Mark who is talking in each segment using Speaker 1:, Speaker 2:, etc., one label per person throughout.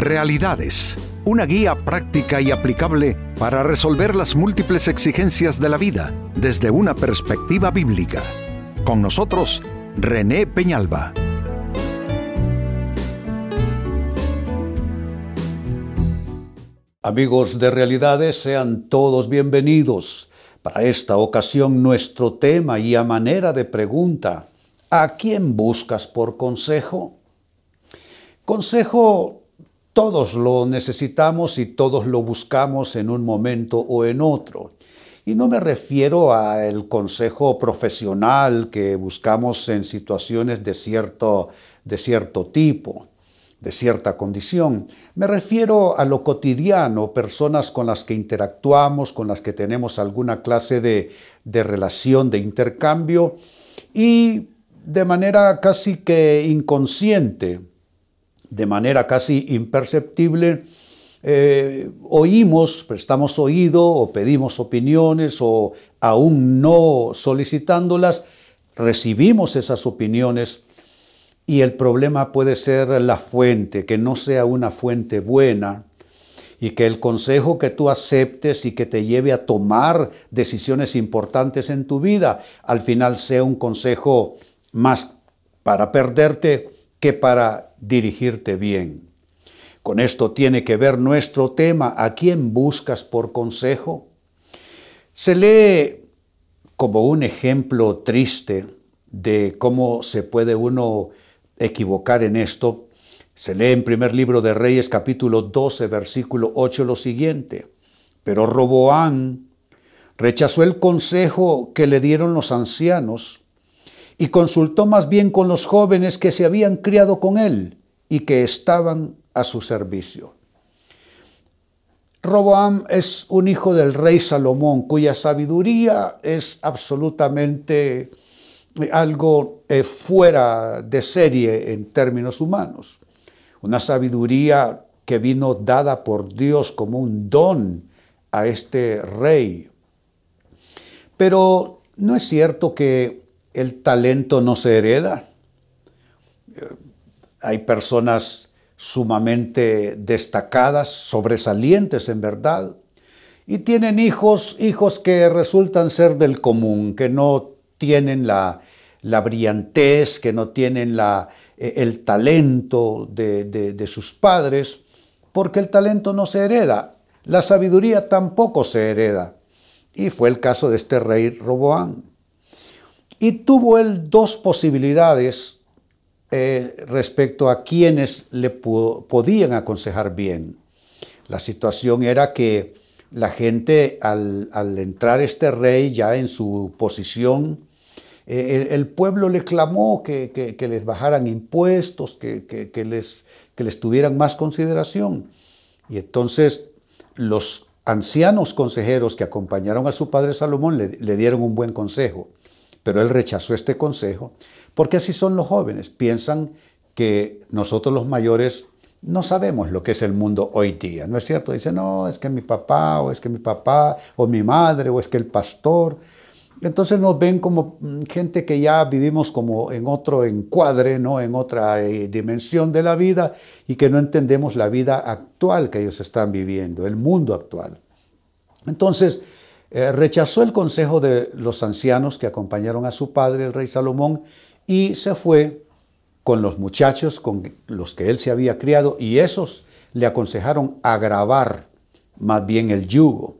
Speaker 1: Realidades, una guía práctica y aplicable para resolver las múltiples exigencias de la vida desde una perspectiva bíblica. Con nosotros, René Peñalba.
Speaker 2: Amigos de Realidades, sean todos bienvenidos. Para esta ocasión nuestro tema y a manera de pregunta, ¿a quién buscas por consejo? Consejo todos lo necesitamos y todos lo buscamos en un momento o en otro. Y no me refiero al consejo profesional que buscamos en situaciones de cierto, de cierto tipo, de cierta condición. Me refiero a lo cotidiano, personas con las que interactuamos, con las que tenemos alguna clase de, de relación, de intercambio, y de manera casi que inconsciente de manera casi imperceptible, eh, oímos, prestamos oído o pedimos opiniones o aún no solicitándolas, recibimos esas opiniones y el problema puede ser la fuente, que no sea una fuente buena y que el consejo que tú aceptes y que te lleve a tomar decisiones importantes en tu vida, al final sea un consejo más para perderte que para dirigirte bien. Con esto tiene que ver nuestro tema, ¿a quién buscas por consejo? Se lee como un ejemplo triste de cómo se puede uno equivocar en esto. Se lee en primer libro de Reyes capítulo 12 versículo 8 lo siguiente. Pero Roboán rechazó el consejo que le dieron los ancianos y consultó más bien con los jóvenes que se habían criado con él y que estaban a su servicio. Roboam es un hijo del rey Salomón, cuya sabiduría es absolutamente algo eh, fuera de serie en términos humanos. Una sabiduría que vino dada por Dios como un don a este rey. Pero no es cierto que el talento no se hereda. Hay personas sumamente destacadas, sobresalientes en verdad, y tienen hijos, hijos que resultan ser del común, que no tienen la, brillantez, que no tienen la, e, el talento de, de sus padres, porque el talento no se hereda, la sabiduría tampoco se hereda. Y fue el caso de este rey Roboán. Y tuvo él dos posibilidades eh, respecto a quienes le podían aconsejar bien. La situación era que la gente al, entrar este rey ya en su posición, eh, el, pueblo le clamó que, les bajaran impuestos, que, les, que les tuvieran más consideración. Y entonces los ancianos consejeros que acompañaron a su padre Salomón le dieron un buen consejo. Pero él rechazó este consejo porque así son los jóvenes. Piensan que nosotros los mayores no sabemos lo que es el mundo hoy día, ¿no es cierto? Dicen, no, es que mi papá, o es que mi papá, o mi madre, o es que el pastor. Entonces nos ven como mm, gente que ya vivimos como en otro encuadre, ¿no? en otra eh, dimensión de la vida y que no entendemos la vida actual que ellos están viviendo, el mundo actual. Entonces, eh, rechazó el consejo de los ancianos que acompañaron a su padre, el rey Salomón, y se fue con los muchachos con los que él se había criado, y esos le aconsejaron agravar más bien el yugo.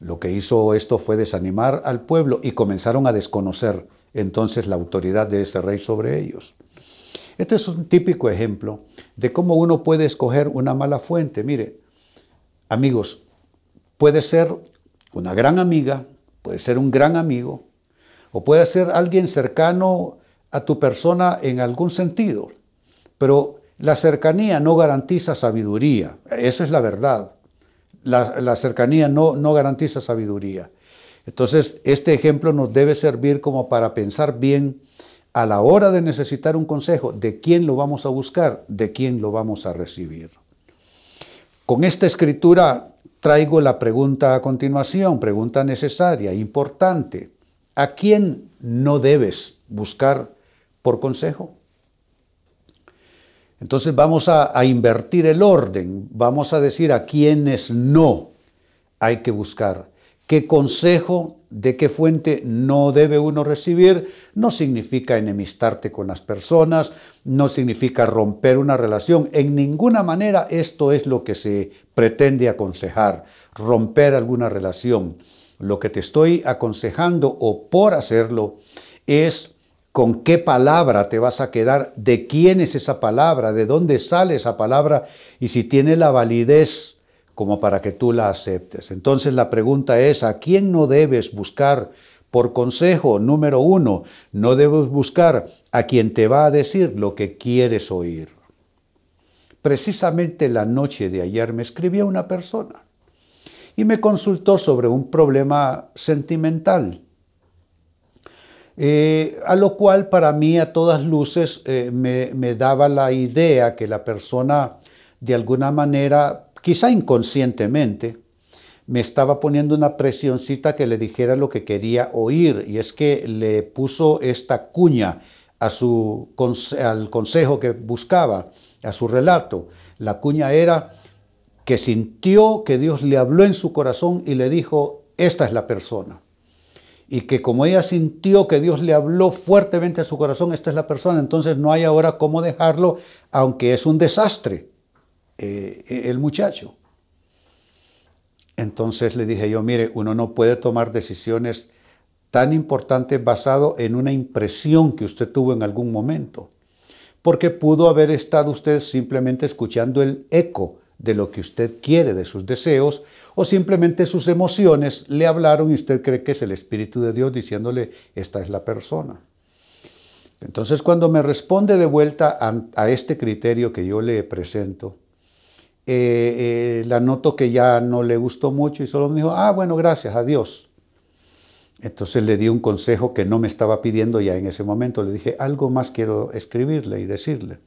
Speaker 2: Lo que hizo esto fue desanimar al pueblo y comenzaron a desconocer entonces la autoridad de ese rey sobre ellos. Este es un típico ejemplo de cómo uno puede escoger una mala fuente. Mire, amigos, puede ser una gran amiga, puede ser un gran amigo, o puede ser alguien cercano a tu persona en algún sentido, pero la cercanía no garantiza sabiduría, eso es la verdad. La, cercanía no, no garantiza sabiduría. Entonces, este ejemplo nos debe servir como para pensar bien a la hora de necesitar un consejo, de quién lo vamos a buscar, de quién lo vamos a recibir. Con esta escritura traigo la pregunta a continuación, pregunta necesaria, importante. ¿A quién no debes buscar por consejo? Entonces vamos a, invertir el orden, vamos a decir a quienes no hay que buscar. ¿Qué consejo de qué fuente no debe uno recibir? No significa enemistarte con las personas, no significa romper una relación. En ninguna manera esto es lo que se pretende aconsejar, romper alguna relación. Lo que te estoy aconsejando o por hacerlo es con qué palabra te vas a quedar, de quién es esa palabra, de dónde sale esa palabra y si tiene la validez como para que tú la aceptes. Entonces la pregunta es, ¿a quién no debes buscar por consejo? Número uno, no debes buscar a quien te va a decir lo que quieres oír. Precisamente la noche de ayer me escribió una persona y me consultó sobre un problema sentimental. Eh, a lo cual para mí a todas luces eh, me, me daba la idea que la persona de alguna manera, quizá inconscientemente, me estaba poniendo una presioncita que le dijera lo que quería oír y es que le puso esta cuña a su, al consejo que buscaba, a su relato. La cuña era, que sintió que Dios le habló en su corazón y le dijo, esta es la persona. Y que como ella sintió que Dios le habló fuertemente a su corazón, esta es la persona, entonces no hay ahora cómo dejarlo, aunque es un desastre eh, el muchacho. Entonces le dije yo, mire, uno no puede tomar decisiones tan importantes basado en una impresión que usted tuvo en algún momento, porque pudo haber estado usted simplemente escuchando el eco de lo que usted quiere, de sus deseos, o simplemente sus emociones le hablaron y usted cree que es el Espíritu de Dios diciéndole, esta es la persona. Entonces cuando me responde de vuelta a, este criterio que yo le presento, eh, eh, la noto que ya no le gustó mucho y solo me dijo, ah, bueno, gracias, adiós. Entonces le di un consejo que no me estaba pidiendo ya en ese momento. Le dije, algo más quiero escribirle y decirle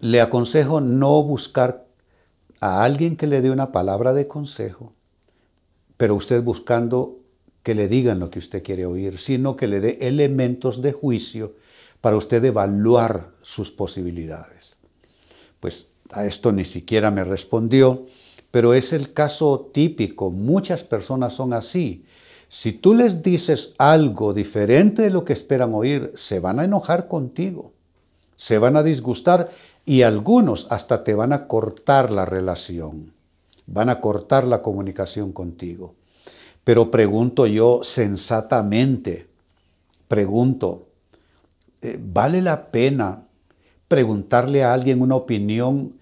Speaker 2: le aconsejo no buscar a alguien que le dé una palabra de consejo, pero usted buscando que le digan lo que usted quiere oír, sino que le dé elementos de juicio para usted evaluar sus posibilidades. Pues a esto ni siquiera me respondió, pero es el caso típico. Muchas personas son así. Si tú les dices algo diferente de lo que esperan oír, se van a enojar contigo, se van a disgustar y algunos hasta te van a cortar la relación, van a cortar la comunicación contigo. Pero pregunto yo sensatamente, pregunto, eh, ¿vale la pena preguntarle a alguien una opinión,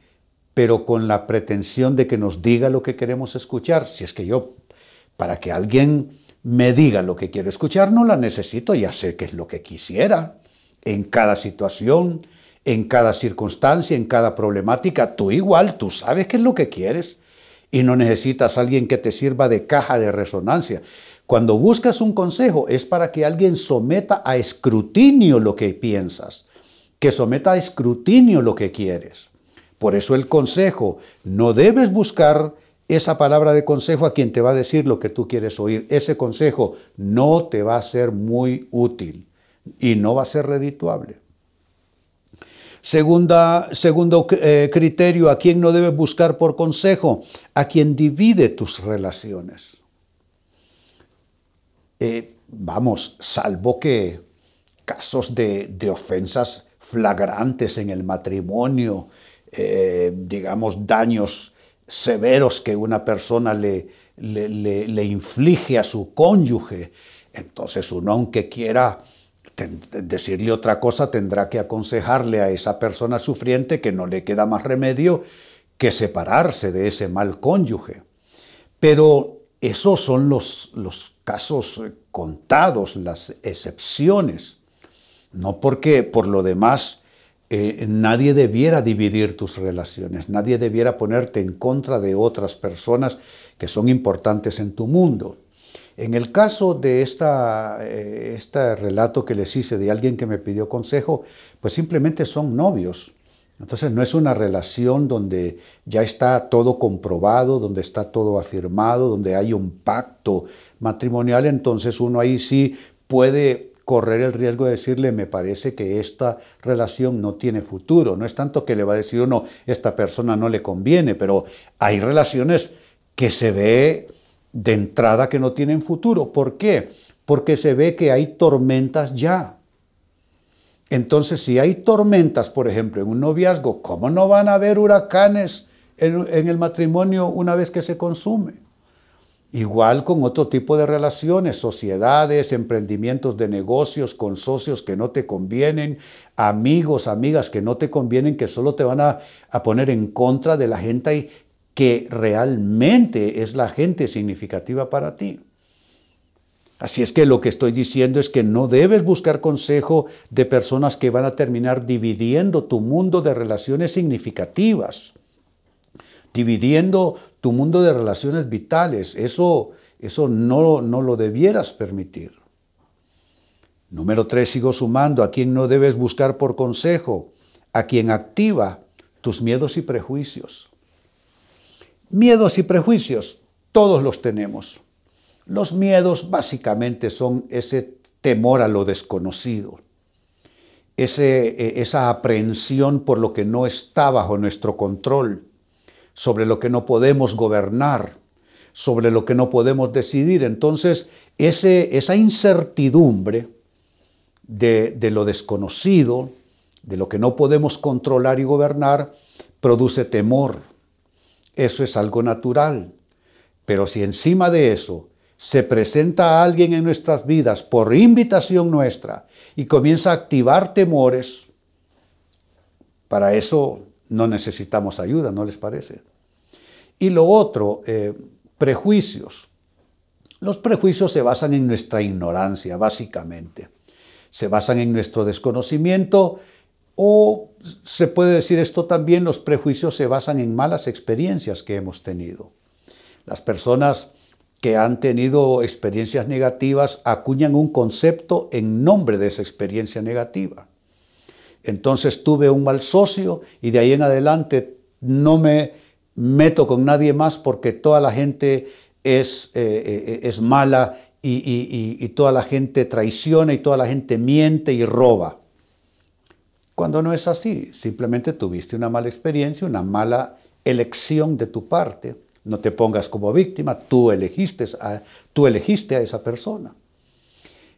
Speaker 2: pero con la pretensión de que nos diga lo que queremos escuchar? Si es que yo, para que alguien me diga lo que quiero escuchar, no la necesito, ya sé qué es lo que quisiera en cada situación, en cada circunstancia, en cada problemática. Tú igual, tú sabes qué es lo que quieres y no necesitas a alguien que te sirva de caja de resonancia. Cuando buscas un consejo es para que alguien someta a escrutinio lo que piensas, que someta a escrutinio lo que quieres. Por eso el consejo, no debes buscar esa palabra de consejo a quien te va a decir lo que tú quieres oír. Ese consejo no te va a ser muy útil y no va a ser redituable. Segundo eh, criterio, ¿a quién no debes buscar por consejo? A quien divide tus relaciones. Eh, vamos, salvo que casos de, ofensas flagrantes en el matrimonio, eh, digamos, daños severos que una persona le, le, inflige a su cónyuge, entonces uno aunque quiera decirle otra cosa tendrá que aconsejarle a esa persona sufriente que no le queda más remedio que separarse de ese mal cónyuge. Pero esos son los, los casos contados, las excepciones. No porque por lo demás eh, nadie debiera dividir tus relaciones, nadie debiera ponerte en contra de otras personas que son importantes en tu mundo. En el caso de esta, eh, este relato que les hice de alguien que me pidió consejo, pues simplemente son novios. Entonces no es una relación donde ya está todo comprobado, donde está todo afirmado, donde hay un pacto matrimonial, entonces uno ahí sí puede correr el riesgo de decirle, me parece que esta relación no tiene futuro. No es tanto que le va a decir uno, esta persona no le conviene, pero hay relaciones que se ve de entrada que no tienen futuro. ¿Por qué? Porque se ve que hay tormentas ya. Entonces, si hay tormentas, por ejemplo, en un noviazgo, ¿cómo no van a haber huracanes en, en el matrimonio una vez que se consume? Igual con otro tipo de relaciones, sociedades, emprendimientos de negocios con socios que no te convienen, amigos, amigas que no te convienen, que solo te van a, poner en contra de la gente que realmente es la gente significativa para ti. Así es que lo que estoy diciendo es que no debes buscar consejo de personas que van a terminar dividiendo tu mundo de relaciones significativas dividiendo tu mundo de relaciones vitales. Eso, eso no, no lo debieras permitir. Número tres, sigo sumando, a quien no debes buscar por consejo, a quien activa tus miedos y prejuicios. Miedos y prejuicios, todos los tenemos. Los miedos básicamente son ese temor a lo desconocido, ese, e, esa aprehensión por lo que no está bajo nuestro control, sobre lo que no podemos gobernar, sobre lo que no podemos decidir. Entonces, esa incertidumbre de, de lo desconocido, de lo que no podemos controlar y gobernar, produce temor. Eso es algo natural. Pero si encima de eso se presenta a alguien en nuestras vidas por invitación nuestra y comienza a activar temores, para eso no necesitamos ayuda, ¿no les parece? Y lo otro, eh, prejuicios. Los prejuicios se basan en nuestra ignorancia, básicamente. Se basan en nuestro desconocimiento o se puede decir esto también, los prejuicios se basan en malas experiencias que hemos tenido. Las personas que han tenido experiencias negativas acuñan un concepto en nombre de esa experiencia negativa. Entonces tuve un mal socio y de ahí en adelante no me meto con nadie más porque toda la gente es, eh, eh, mala y, y toda la gente traiciona y toda la gente miente y roba. Cuando no es así, simplemente tuviste una mala experiencia, una mala elección de tu parte. No te pongas como víctima, tú elegiste a, tú elegiste a esa persona.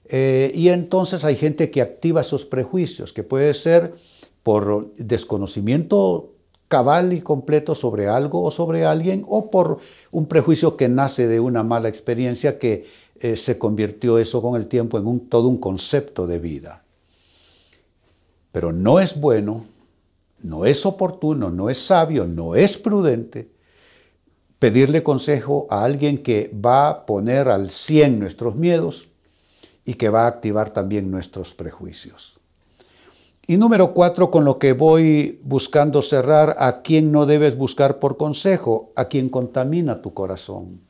Speaker 2: Eh, y entonces hay gente que activa esos prejuicios, que puede ser por desconocimiento cabal y completo sobre algo o sobre alguien, o por un prejuicio que nace de una mala experiencia que eh, se convirtió eso con el tiempo en todo un concepto de vida. Pero no es bueno, no es oportuno, no es sabio, no es prudente pedirle consejo a alguien que va a poner al 100 nuestros miedos y que va a activar también nuestros prejuicios. Y número cuatro, con lo que voy buscando cerrar, a quien no debes buscar por consejo, a quien contamina tu corazón.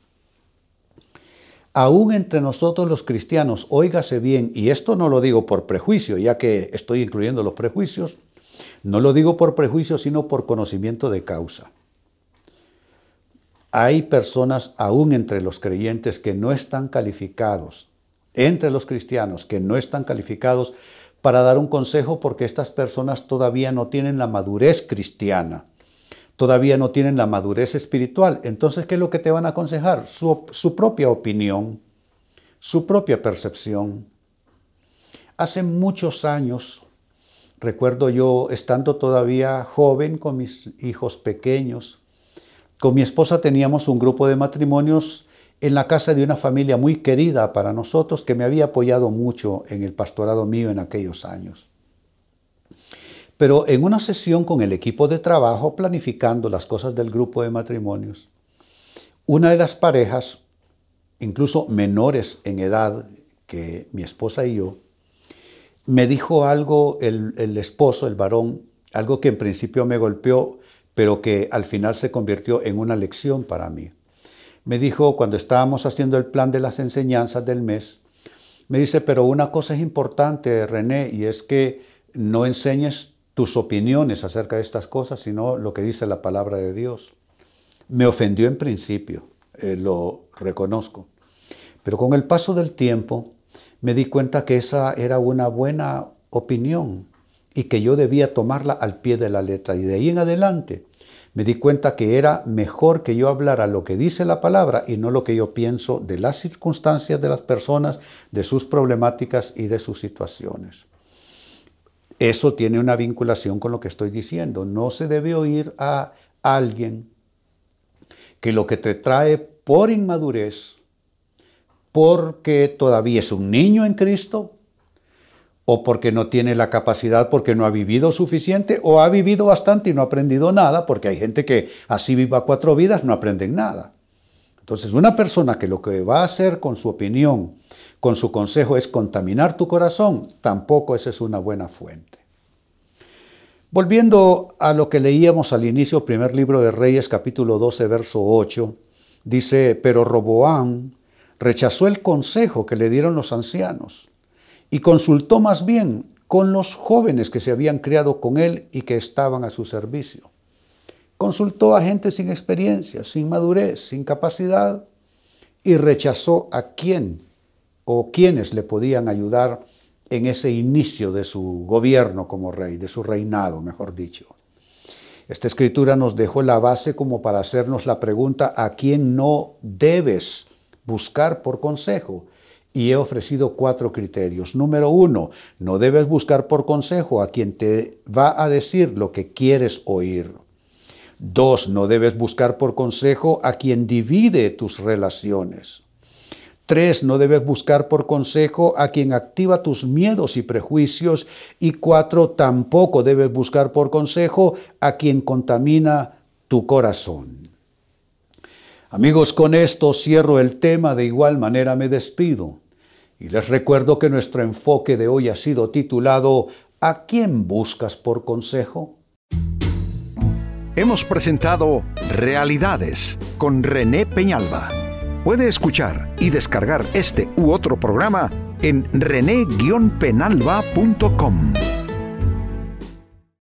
Speaker 2: Aún entre nosotros los cristianos, óigase bien, y esto no lo digo por prejuicio, ya que estoy incluyendo los prejuicios, no lo digo por prejuicio, sino por conocimiento de causa. Hay personas aún entre los creyentes que no están calificados entre los cristianos que no están calificados para dar un consejo porque estas personas todavía no tienen la madurez cristiana, todavía no tienen la madurez espiritual. Entonces, ¿qué es lo que te van a aconsejar? Su, su propia opinión, su propia percepción. Hace muchos años, recuerdo yo estando todavía joven con mis hijos pequeños, con mi esposa teníamos un grupo de matrimonios en la casa de una familia muy querida para nosotros que me había apoyado mucho en el pastorado mío en aquellos años. Pero en una sesión con el equipo de trabajo planificando las cosas del grupo de matrimonios, una de las parejas, incluso menores en edad que mi esposa y yo, me dijo algo el, esposo, el varón, algo que en principio me golpeó, pero que al final se convirtió en una lección para mí me dijo cuando estábamos haciendo el plan de las enseñanzas del mes, me dice, pero una cosa es importante, René, y es que no enseñes tus opiniones acerca de estas cosas, sino lo que dice la palabra de Dios. Me ofendió en principio, eh, lo reconozco, pero con el paso del tiempo me di cuenta que esa era una buena opinión y que yo debía tomarla al pie de la letra. Y de ahí en adelante me di cuenta que era mejor que yo hablara lo que dice la palabra y no lo que yo pienso de las circunstancias de las personas, de sus problemáticas y de sus situaciones. Eso tiene una vinculación con lo que estoy diciendo. No se debe oír a alguien que lo que te trae por inmadurez, porque todavía es un niño en Cristo, o porque no tiene la capacidad, porque no ha vivido suficiente, o ha vivido bastante y no ha aprendido nada, porque hay gente que así viva cuatro vidas, no aprenden nada. Entonces, una persona que lo que va a hacer con su opinión, con su consejo, es contaminar tu corazón, tampoco esa es una buena fuente. Volviendo a lo que leíamos al inicio, primer libro de Reyes, capítulo 12, verso 8, dice, pero Roboán rechazó el consejo que le dieron los ancianos y consultó más bien con los jóvenes que se habían criado con él y que estaban a su servicio. Consultó a gente sin experiencia, sin madurez, sin capacidad y rechazó a quién o quienes le podían ayudar en ese inicio de su gobierno como rey, de su reinado, mejor dicho. Esta escritura nos dejó la base como para hacernos la pregunta a quién no debes buscar por consejo. Y he ofrecido cuatro criterios. Número uno, no debes buscar por consejo a quien te va a decir lo que quieres oír. Dos, no debes buscar por consejo a quien divide tus relaciones. Tres, no debes buscar por consejo a quien activa tus miedos y prejuicios. Y cuatro, tampoco debes buscar por consejo a quien contamina tu corazón. Amigos, con esto cierro el tema, de igual manera me despido. Y les recuerdo que nuestro enfoque de hoy ha sido titulado ¿A quién buscas por consejo?
Speaker 1: Hemos presentado Realidades con René Peñalba. Puede escuchar y descargar este u otro programa en rene-penalba.com.